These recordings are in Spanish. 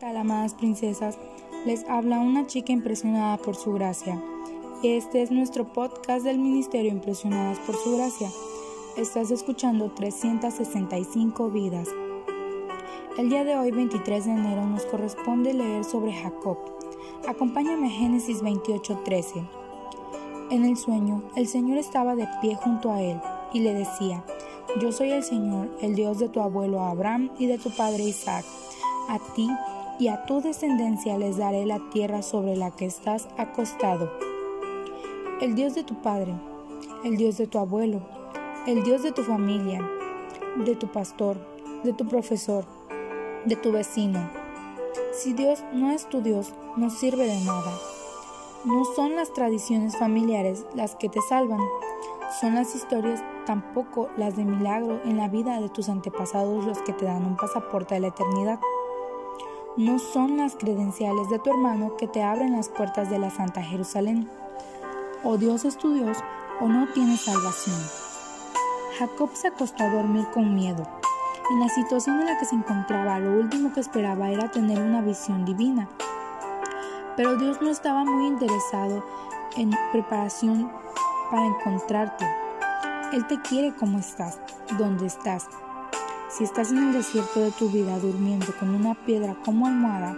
Calamadas princesas, les habla una chica impresionada por su gracia. Este es nuestro podcast del Ministerio Impresionadas por su gracia. Estás escuchando 365 vidas. El día de hoy, 23 de enero, nos corresponde leer sobre Jacob. Acompáñame a Génesis 28:13. En el sueño, el Señor estaba de pie junto a él y le decía, Yo soy el Señor, el Dios de tu abuelo Abraham y de tu padre Isaac. A ti y a tu descendencia les daré la tierra sobre la que estás acostado. El Dios de tu padre, el Dios de tu abuelo, el Dios de tu familia, de tu pastor, de tu profesor, de tu vecino. Si Dios no es tu Dios, no sirve de nada. No son las tradiciones familiares las que te salvan, son las historias, tampoco las de milagro en la vida de tus antepasados los que te dan un pasaporte a la eternidad no son las credenciales de tu hermano que te abren las puertas de la Santa Jerusalén. O Dios es tu Dios o no tienes salvación. Jacob se acostó a dormir con miedo. En la situación en la que se encontraba, lo último que esperaba era tener una visión divina. Pero Dios no estaba muy interesado en preparación para encontrarte. Él te quiere como estás, donde estás, si estás en el desierto de tu vida durmiendo con una piedra como almohada,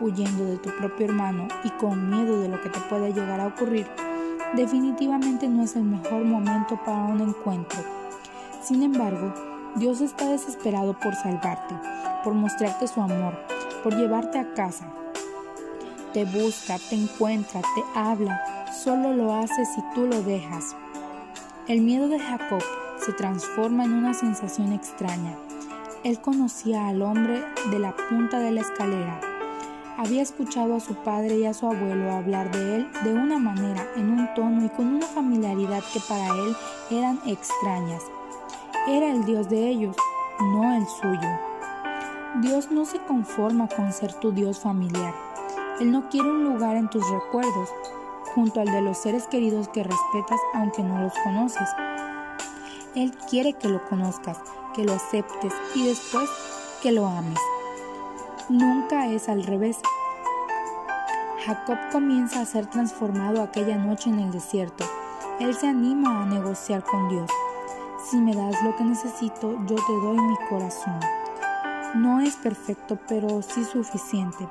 huyendo de tu propio hermano y con miedo de lo que te puede llegar a ocurrir, definitivamente no es el mejor momento para un encuentro. Sin embargo, Dios está desesperado por salvarte, por mostrarte su amor, por llevarte a casa. Te busca, te encuentra, te habla, solo lo hace si tú lo dejas. El miedo de Jacob se transforma en una sensación extraña él conocía al hombre de la punta de la escalera. Había escuchado a su padre y a su abuelo hablar de él de una manera, en un tono y con una familiaridad que para él eran extrañas. Era el Dios de ellos, no el suyo. Dios no se conforma con ser tu Dios familiar. Él no quiere un lugar en tus recuerdos, junto al de los seres queridos que respetas aunque no los conoces. Él quiere que lo conozcas, que lo aceptes y después que lo ames. Nunca es al revés. Jacob comienza a ser transformado aquella noche en el desierto. Él se anima a negociar con Dios. Si me das lo que necesito, yo te doy mi corazón. No es perfecto, pero sí suficiente.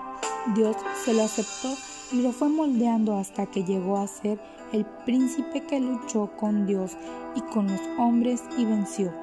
Dios se lo aceptó y lo fue moldeando hasta que llegó a ser el príncipe que luchó con Dios y con los hombres y venció.